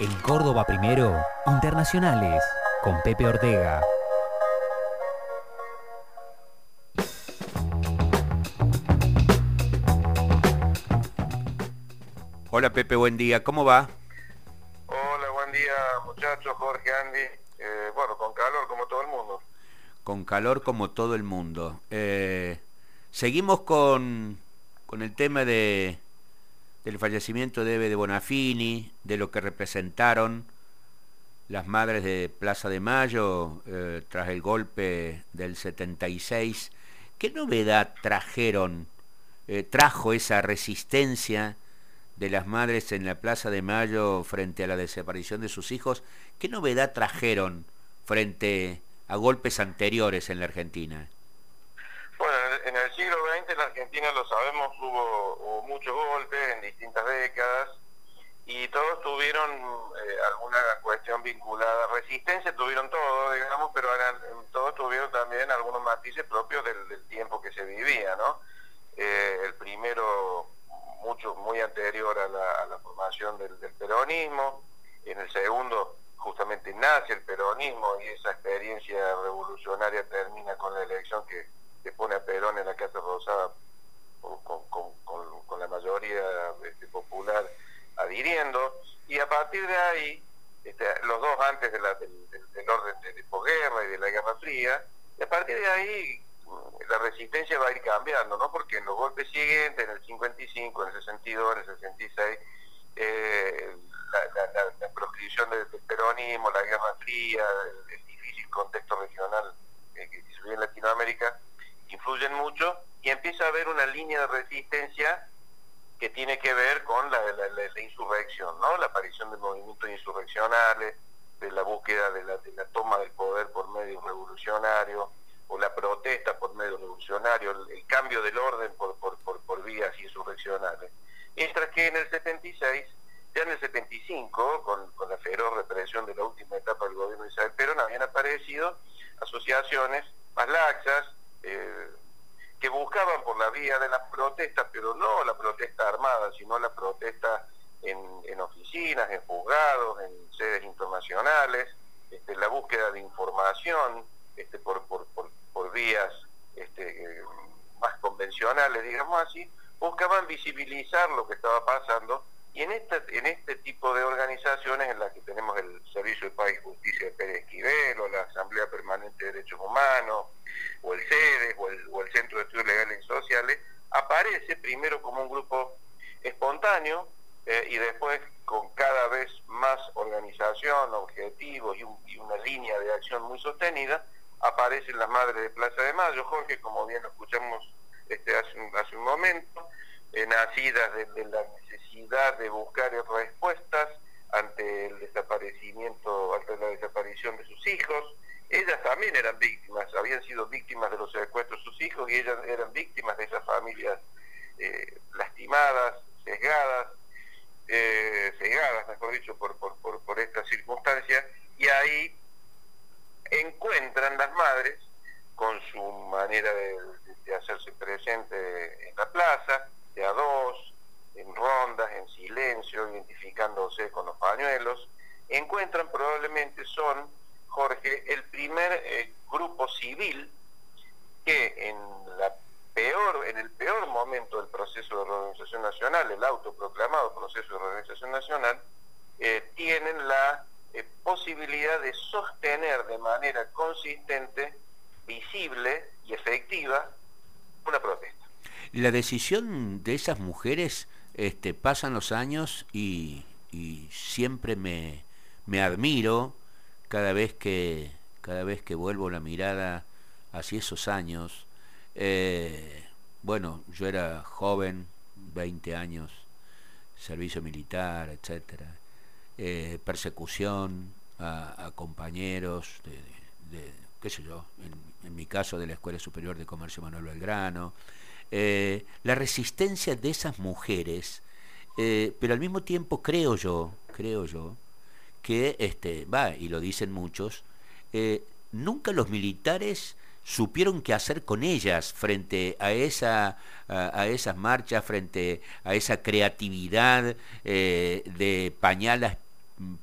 En Córdoba primero, Internacionales, con Pepe Ortega. Hola Pepe, buen día, ¿cómo va? Hola, buen día muchachos, Jorge, Andy. Eh, bueno, con calor como todo el mundo. Con calor como todo el mundo. Eh, seguimos con, con el tema de, del fallecimiento de de Bonafini, de lo que representaron las madres de Plaza de Mayo eh, tras el golpe del 76. ¿Qué novedad trajeron, eh, trajo esa resistencia de las madres en la Plaza de Mayo frente a la desaparición de sus hijos? ¿Qué novedad trajeron frente a golpes anteriores en la Argentina? Bueno, en el siglo XX en la Lo sabemos, hubo, hubo muchos golpes en distintas décadas y todos tuvieron eh, alguna cuestión vinculada. Resistencia tuvieron todo, digamos, pero eran, todos tuvieron también algunos matices propios del, tiempo que se vivía, ¿no? Eh, el primero, mucho, muy anterior a la, formación del, del, peronismo, en el segundo, justamente nace el peronismo y esa experiencia revolucionaria termina con la elección que que pone a Perón en la Casa Rosada con, con, la mayoría popular adhiriendo, y a partir de ahí, este, los dos antes del, orden de, de posguerra y de la Guerra Fría, y a partir de ahí la resistencia va a ir cambiando, ¿no? Porque en los golpes siguientes, en el 55, en el 62, en el 66, eh, la, la, la, la, proscripción del, peronismo, la Guerra Fría, el, el difícil contexto regional eh, que se vive en Latinoamérica, influyen mucho y empieza a haber una línea de resistencia que tiene que ver con la, la, la, insurrección, ¿no? la aparición de movimientos insurreccionales, de la búsqueda de la, de la toma del poder por medio revolucionario, o la protesta por medio revolucionario, el, cambio del orden por, vías insurreccionales. Mientras que en el 76, ya en el 75, con, con la feroz represión de la última etapa del gobierno de Isabel Perón, habían aparecido asociaciones más laxas, eh, que buscaban por la vía de la protesta, pero no la protesta armada, sino la protesta en, oficinas, en juzgados, en sedes internacionales, este, la búsqueda de información este, por, por, vías este, más convencionales, digamos así, buscaban visibilizar lo que estaba pasando y en este, en este tipo de organizaciones en las que tenemos el Servicio de Paz y Justicia de Pérez Esquivel o la Asamblea Permanente de Derechos Humanos o el CEDES o el, o el Centro de Estudios Legales y Sociales, aparece primero como un grupo espontáneo eh, y después con cada vez más organización, objetivos y, un, y, una línea de acción muy sostenida, aparecen las madres de Plaza de Mayo, Jorge, como bien lo escuchamos este, hace, hace un momento, eh, nacidas de, la necesidad de buscar respuestas ante el desaparecimiento, ante la desaparición de sus hijos. Ellas también eran víctimas, habían sido víctimas de los secuestros de sus hijos y ellas eran víctimas de esas familias eh, lastimadas, sesgadas, eh, cegadas, mejor dicho, por, por, por, por estas circunstancias, y ahí encuentran las madres con su manera de, de hacerse presente en la plaza, de a dos, en rondas, en silencio, identificándose con los pañuelos, encuentran probablemente son, Jorge, el primer eh, grupo civil que en la peor, en el peor momento del proceso de reorganización nacional, el autoproclamado proceso de reorganización nacional, eh, tienen la eh, posibilidad de sostener de manera consistente, visible y efectiva una protesta la decisión de esas mujeres este, pasan los años y, y siempre me, me, admiro cada vez que cada vez que vuelvo la mirada hacia esos años. Eh, bueno yo era joven 20 años servicio militar etcétera. Eh, persecución a, compañeros de, de, qué sé yo en mi caso de la escuela superior de comercio Manuel Belgrano eh, la resistencia de esas mujeres, eh, pero al mismo tiempo creo yo, creo yo, que, este, va, y lo dicen muchos, eh, nunca los militares supieron qué hacer con ellas frente a esa a, esas marchas frente a esa creatividad de pañalas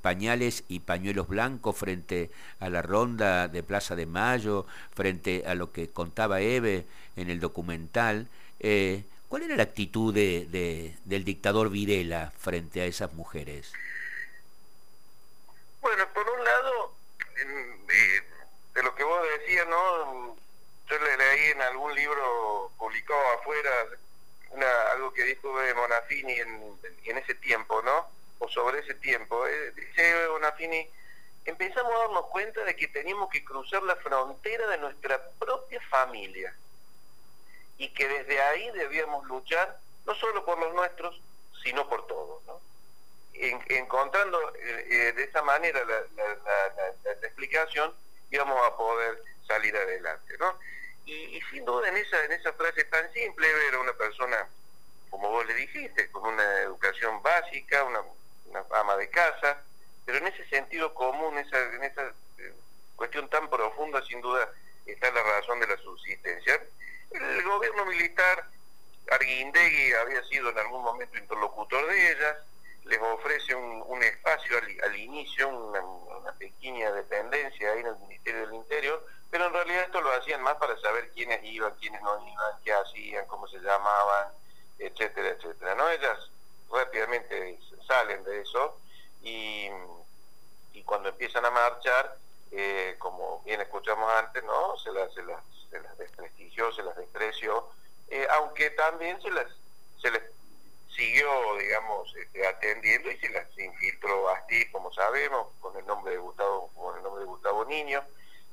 pañales y pañuelos blancos frente a la ronda de Plaza de Mayo, frente a lo que contaba Eve en el documental. Eh, ¿Cuál era la actitud de, del dictador Videla frente a esas mujeres? Bueno, por un lado, eh, de lo que vos decías, ¿no? Yo le leí en algún libro publicado afuera algo que dijo de Monafini en ese tiempo, ¿no? O sobre ese tiempo. Eh, dice Bonafini, empezamos a darnos cuenta de que teníamos que cruzar la frontera de nuestra propia familia y que desde ahí debíamos luchar no solo por los nuestros, sino por todos. ¿no? encontrando eh, eh, de esa manera la, explicación, íbamos a poder salir adelante. ¿no? Y, sin duda en esa, en esa frase tan simple, ver a una persona, como vos le dijiste, con una educación básica, una ama de casa, pero en ese sentido común, esa, en esa eh, cuestión tan profunda, sin duda está la razón de la subsistencia. El gobierno militar, Arguindegui había sido en algún momento interlocutor de ellas, les ofrece un, espacio al, inicio, una, pequeña dependencia ahí en el Ministerio del Interior, pero en realidad esto lo hacían más para saber quiénes iban, quiénes no iban, qué hacían, cómo se llamaban, etcétera, etcétera. ¿no? Ellas rápidamente salen de eso y, y cuando empiezan a marchar, eh, como bien escuchamos antes, ¿no? Se las, se las, se las desprestigió, se las despreció, eh, aunque también se las se les siguió, digamos, este, atendiendo y se las infiltró así, como sabemos, con el nombre de Gustavo, con el nombre de Gustavo Niño,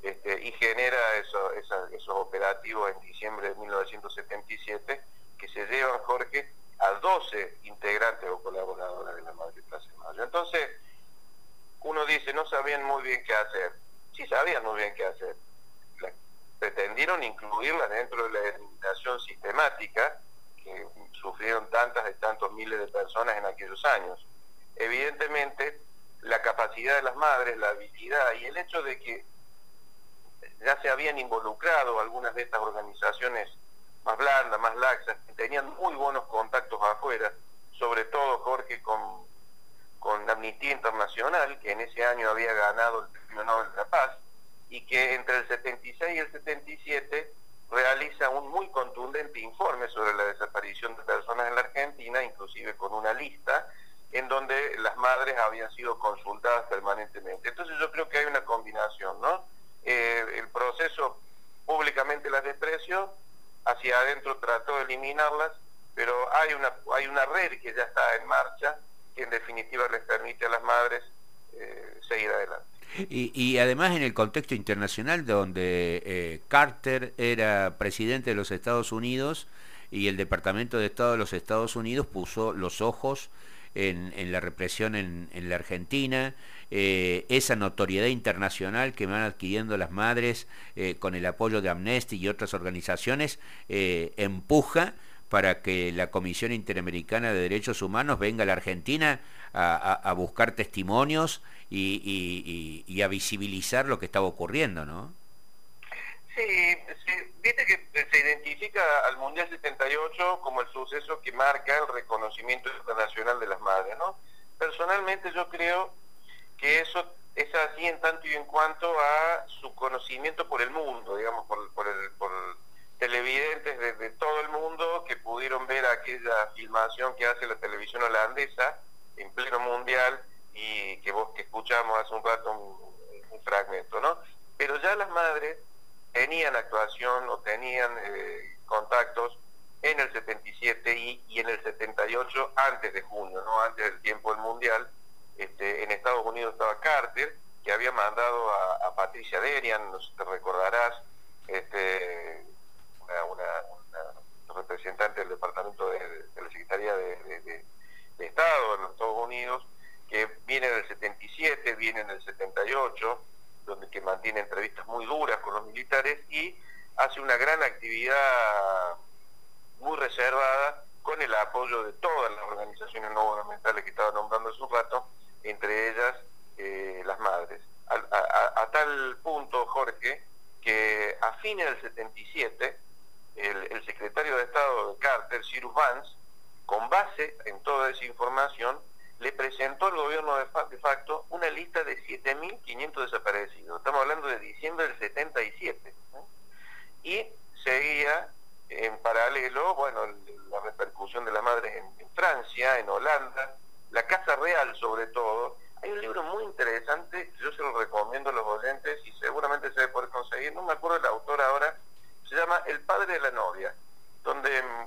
este, y genera eso, esos operativos en diciembre de 1977 que se llevan, Jorge, a 12 integrantes o colaboradores de la Madre Plaza de Mayo. Entonces, uno dice, no sabían muy bien qué hacer. Sí sabían muy bien qué hacer. pretendieron incluirla dentro de la eliminación sistemática que sufrieron tantas y tantos miles de personas en aquellos años. Evidentemente, la capacidad de las madres, la habilidad y el hecho de que ya se habían involucrado algunas de estas organizaciones más blandas, más laxas, tenían muy buenos contactos afuera, sobre todo Jorge con, con Amnistía Internacional, que en ese año había ganado el Premio Nobel de la Paz, y que entre el 76 y el 77 realiza un muy contundente informe sobre la desaparición de personas en la Argentina, inclusive con una lista, en donde las madres habían sido consultadas permanentemente. Entonces yo creo que hay una combinación, ¿no? Eh, el proceso públicamente las despreció, hacia adentro trató de eliminarlas, pero hay una, hay una red que ya está en marcha que en definitiva les permite a las madres eh, seguir adelante. Y, y, además en el contexto internacional donde eh, Carter era presidente de los Estados Unidos y el Departamento de Estado de los Estados Unidos puso los ojos en, la represión en, la Argentina, eh, esa notoriedad internacional que van adquiriendo las madres eh, con el apoyo de Amnesty y otras organizaciones, eh, empuja para que la Comisión Interamericana de Derechos Humanos venga a la Argentina a, buscar testimonios y, a visibilizar lo que estaba ocurriendo, ¿no? Sí, viste que se identifica al Mundial 78 como el suceso que marca el reconocimiento internacional de las madres, ¿no? Personalmente yo creo que eso es así en tanto y en cuanto a su conocimiento por el mundo, digamos, por, por, televidentes de, todo el mundo que pudieron ver aquella filmación que hace la televisión holandesa en pleno mundial y que vos que escuchamos hace un rato un, fragmento, ¿no? Pero ya las madres tenían actuación o tenían eh, contactos en el 77 y, y en el 78 antes de junio, ¿no? Antes del tiempo del mundial este, en Estados Unidos estaba Carter, que había mandado a, Patricia Derian, no te recordarás, este, una, representante del Departamento de, la Secretaría de, Estado en los Estados Unidos, que viene del 77, viene en el 78, donde que mantiene entrevistas muy duras con los militares y hace una gran actividad muy reservada con el apoyo de todas las organizaciones no gubernamentales que estaba nombrando hace un rato, entre ellas eh, las madres. A, tal punto, Jorge, que a fines del 77, el, secretario de Estado de Carter, Cyrus Vance, con base en toda esa información, le presentó al gobierno de facto una lista de 7.500 desaparecidos. Estamos hablando de diciembre del 77. Y seguía en paralelo, bueno, la repercusión de las madres en, Francia, en Holanda, la Casa Real sobre todo. Hay un libro muy interesante, yo se lo recomiendo a los oyentes y seguramente se debe poder conseguir, no me acuerdo el autor ahora, se llama El padre de la novia, donde mm,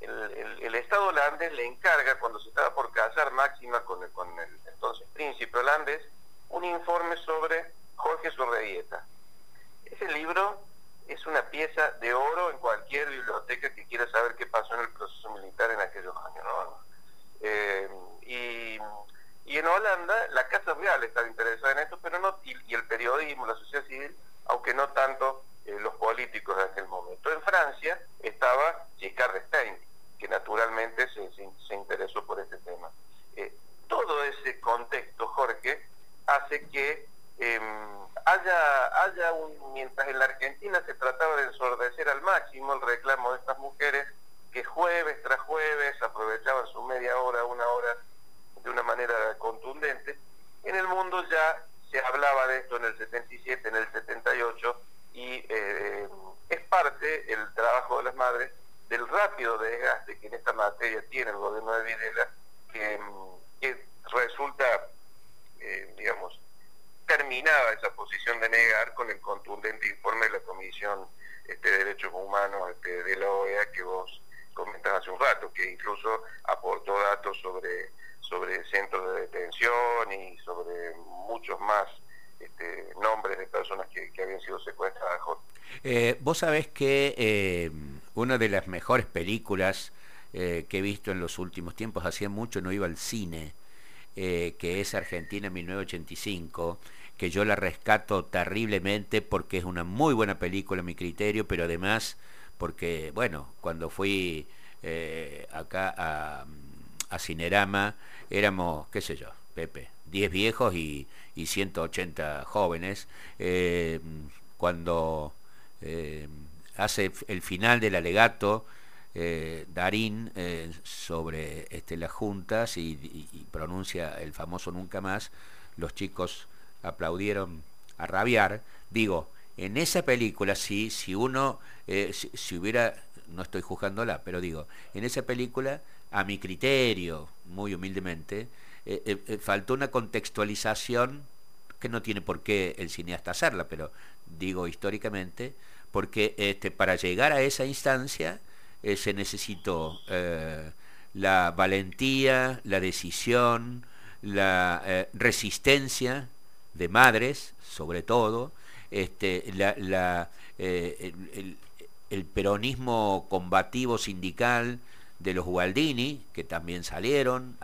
el, Estado holandés le encarga, cuando se estaba por casar Máxima con el, con el entonces príncipe holandés, un informe sobre Jorge Sorreguieta. Ese libro es una pieza de oro en cualquier biblioteca que quiera saber qué pasó en el proceso militar en aquellos años. Eh, y, en Holanda la Casa Real estaba interesada en esto, pero no, y, el periodismo, la sociedad civil, aunque no tanto eh, los políticos de aquel momento. En Francia estaba Giscard d'Estaing, que naturalmente se, se, interesó por este tema. Eh, todo ese contexto, Jorge, hace que em, haya, haya un, mientras en la Argentina se trataba de ensordecer al máximo el reclamo de estas mujeres que jueves tras jueves aprovechaban su media hora, una hora de una manera contundente, en el mundo ya se hablaba de esto en el 77, en el 78, y eh, es parte el trabajo de las madres del rápido desgaste que en esta materia tiene el gobierno de Videla, que, resulta, eh, digamos, terminaba esa posición de negar con el contundente informe de la Comisión este, de Derechos Humanos este, de la OEA que vos comentabas hace un rato, que incluso aportó datos sobre, sobre centros de detención y sobre muchos más este, nombres de personas que, habían sido secuestradas. Eh, vos sabés que eh, una de las mejores películas eh, que he visto en los últimos tiempos, hacía mucho no iba al cine, eh, que es Argentina 1985, que yo la rescato terriblemente porque es una muy buena película a mi criterio, pero además porque, bueno, cuando fui eh, acá a, Cinerama, éramos, qué sé yo, Pepe, 10 viejos y, y 180 jóvenes, eh, cuando hace el final del alegato, eh, Darín eh, sobre este, las juntas y, pronuncia el famoso nunca más, los chicos aplaudieron a rabiar. Digo, en esa película sí, si uno, eh, si, hubiera, no estoy juzgándola, pero digo, en esa película, a mi criterio, muy humildemente, faltó una contextualización que no tiene por qué el cineasta hacerla, pero digo históricamente, porque este, para llegar a esa instancia, eh, se necesitó eh, la valentía, la decisión, la eh, resistencia de madres, sobre todo, este, el, peronismo combativo sindical de los Gualdini, que también salieron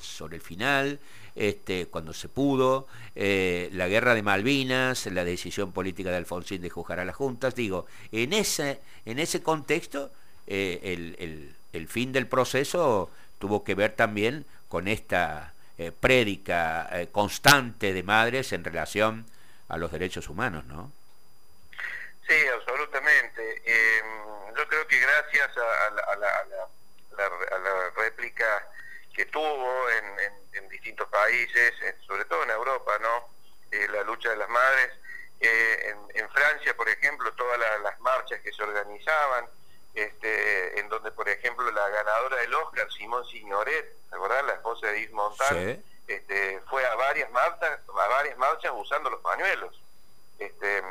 sobre el final, este, cuando se pudo, la guerra de Malvinas, la decisión política de Alfonsín de juzgar a las juntas, digo, en ese, en ese contexto eh, el, el, fin del proceso tuvo que ver también con esta eh, prédica eh, constante de madres en relación a los derechos humanos, ¿no? Sí, absolutamente. Em, yo creo que gracias a, la, a, la, réplica que tuvo en, en, distintos países, sobre todo en Europa, ¿no? la lucha de las madres. En, en, Francia, por ejemplo, todas las marchas que se organizaban, este, en donde, por ejemplo, la ganadora del Oscar, Simón Signoret, ¿verdad? La esposa de Yves Montal, este, fue a varias marchas, a varias marchas usando los pañuelos. Este,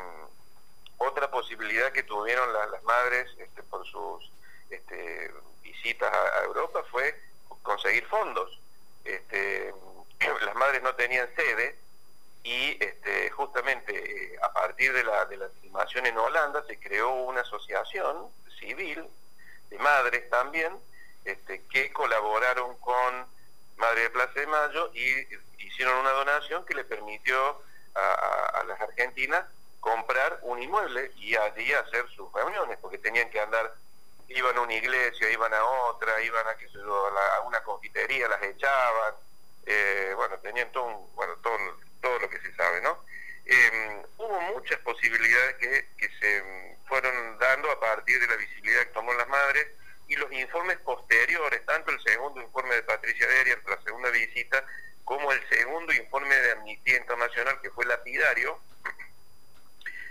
otra posibilidad que tuvieron las madres este, por sus este, visitas a, Europa fue conseguir fondos. Este, las madres no tenían sede y este, justamente eh, a partir de la, de la filmación en Holanda se creó una asociación civil, de madres también, este, que colaboraron con Madre de Plaza de Mayo y hicieron una donación que le permitió a, las argentinas comprar un inmueble y allí hacer sus reuniones, porque tenían que andar, iban a una iglesia, iban a otra, iban a, qué sé yo, a, una confitería, las echaban, eh, bueno, tenían todo, bueno, todo, todo lo que se sabe, ¿no? Eh, hubo muchas posibilidades que, que se fueron dando a partir de la visibilidad que tomó las madres y los informes posteriores, tanto el segundo informe de Patricia Derian, la segunda visita, como el segundo informe de Amnistía Internacional, que fue lapidario,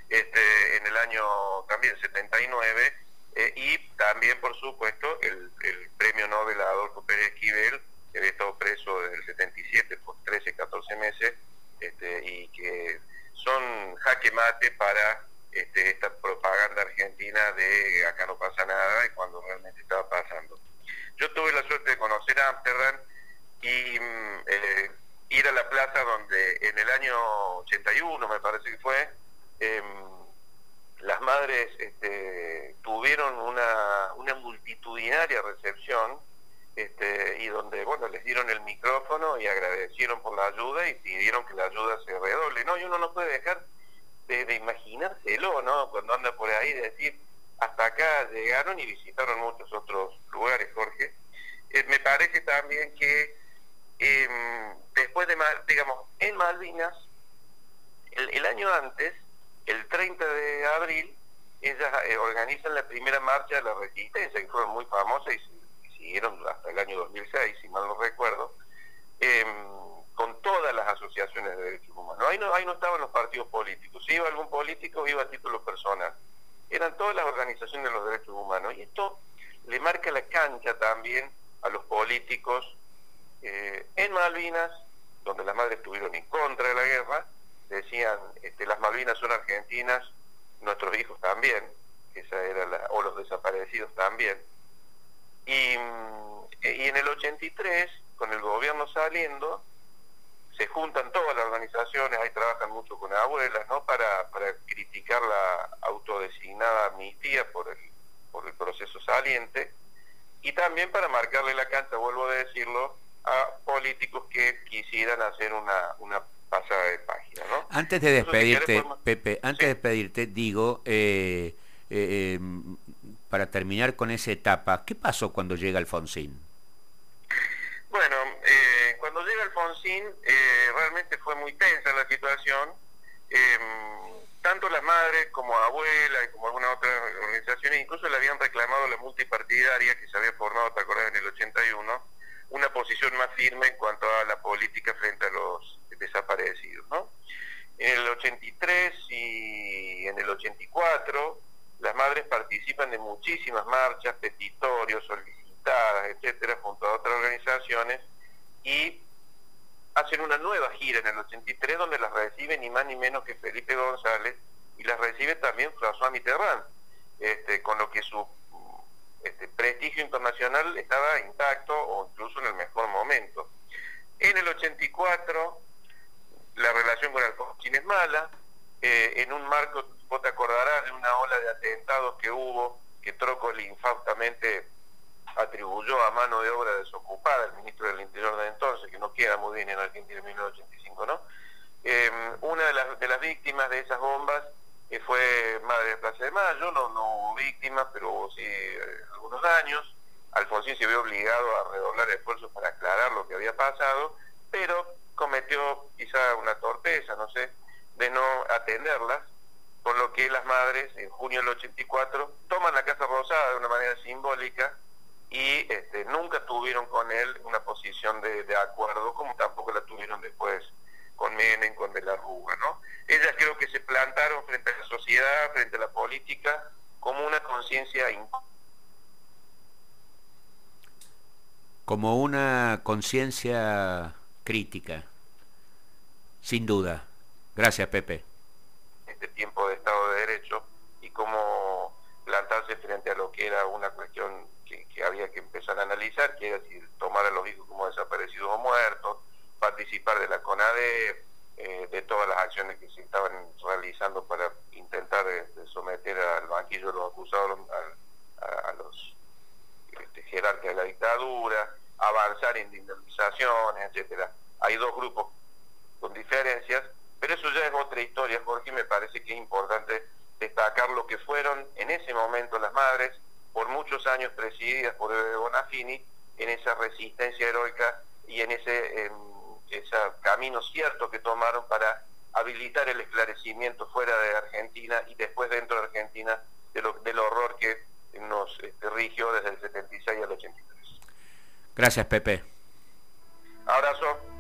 este, en el año también 79, eh, y también, por supuesto, el, premio Nobel a Adolfo Pérez Esquivel, que había estado preso desde el 77 por 13, 14 meses, este, y que son jaque mate para este, esta propaganda argentina de acá no pasa nada y cuando realmente estaba pasando. Yo tuve la suerte de conocer a Amsterdam y mm, eh, ir a la plaza donde en el año 81, me parece que fue, em, las madres este, tuvieron una, una multitudinaria recepción este, y donde bueno les dieron el micrófono y agradecieron por la ayuda y pidieron que la ayuda se redoble. No, y uno no puede dejar de, imaginárselo, ¿no? Cuando anda por ahí, de decir, hasta acá llegaron y visitaron muchos otros lugares, Jorge. Eh, me parece también que em, después de, digamos, en Malvinas, el, año antes, el 30 de abril, ellas eh, organizan la primera marcha de la resistencia, que fue muy famosa y, siguieron hasta el año 2006, si mal no recuerdo, em, con todas las asociaciones de derechos humanos. Ahí no, ahí no estaban los partidos políticos. Si iba algún político, iba a título personal. Eran todas las organizaciones de los derechos humanos. Y esto le marca la cancha también a los políticos eh, en Malvinas, donde las madres estuvieron en contra de la guerra, decían, este, las Malvinas son argentinas, nuestros hijos también, esa era la, o los desaparecidos también. Y, y en el 83, con el gobierno saliendo, se juntan todas las organizaciones, ahí trabajan mucho con abuelas, ¿no? Para, para criticar la autodesignada amnistía por el, por el proceso saliente y también para marcarle la cancha, vuelvo a decirlo, a políticos que quisieran hacer una, una pasada de página, ¿no? Antes de despedirte, Pepe, antes de despedirte, digo, eh, eh, em, para terminar con esa etapa, ¿qué pasó cuando llega Alfonsín? Bueno, eh, cuando llega Alfonsín, eh, realmente fue muy tensa la situación. Em, tanto las madres como abuelas y como algunas otras organizaciones incluso le habían reclamado la multipartidaria que se había formado, te acordás, en el 81, una posición más firme en cuanto a la política frente a los desaparecidos. ¿no? En el 83 y en el 84, las madres participan de muchísimas marchas, petitorios, solicitadas, etcétera, junto a otras organizaciones y hacen una nueva gira en el 83 donde las recibe ni más ni menos que Felipe González y las recibe también François Mitterrand, este, con lo que su este, prestigio internacional estaba intacto o incluso en el mejor momento. En el 84 la relación con Alfonsín es mala, eh, en un marco, vos te acordarás de una ola de atentados que hubo, que Trócoli infaustamente atribuyó a mano de obra desocupada el ministro del Interior de entonces, que no queda muy bien en Argentina en 1985, ¿no? Em, una de las, víctimas de esas bombas que fue madre de Plaza de Mayo, no, no hubo víctimas, pero hubo sí eh, algunos daños. Alfonsín se vio obligado a redoblar esfuerzos para aclarar lo que había pasado, pero cometió quizá una torpeza, no sé, de no atenderlas, con lo que las madres en junio del 84 toman la Casa Rosada de una manera simbólica y este, nunca tuvieron con él una posición de, acuerdo, como tampoco la tuvieron después con Menem, con De la Rúa, ¿no? Ellas creo que se plantaron frente a la sociedad, frente a la política, como una conciencia como una conciencia crítica, sin duda. Gracias, Pepe. Este tiempo de Estado de Derecho y cómo plantarse frente a lo que era una cuestión que, había que empezar a analizar, que era si tomar a los hijos como desaparecidos o muertos, participar de la CONADE, eh, de todas las acciones que se estaban realizando para intentar este, someter al banquillo de los acusados a, los este, jerarcas de la dictadura, avanzar en indemnizaciones, etcétera. Hay dos grupos con diferencias, pero eso ya es otra historia, Jorge, y me parece que es importante destacar lo que fueron en ese momento las madres, por muchos años presididas por Bonafini, en esa resistencia heroica y en ese, ese camino cierto que tomaron para habilitar el esclarecimiento fuera de Argentina y después dentro de Argentina de lo, del horror que nos este, rigió desde el 76 al 83. Gracias, Pepe. Abrazo.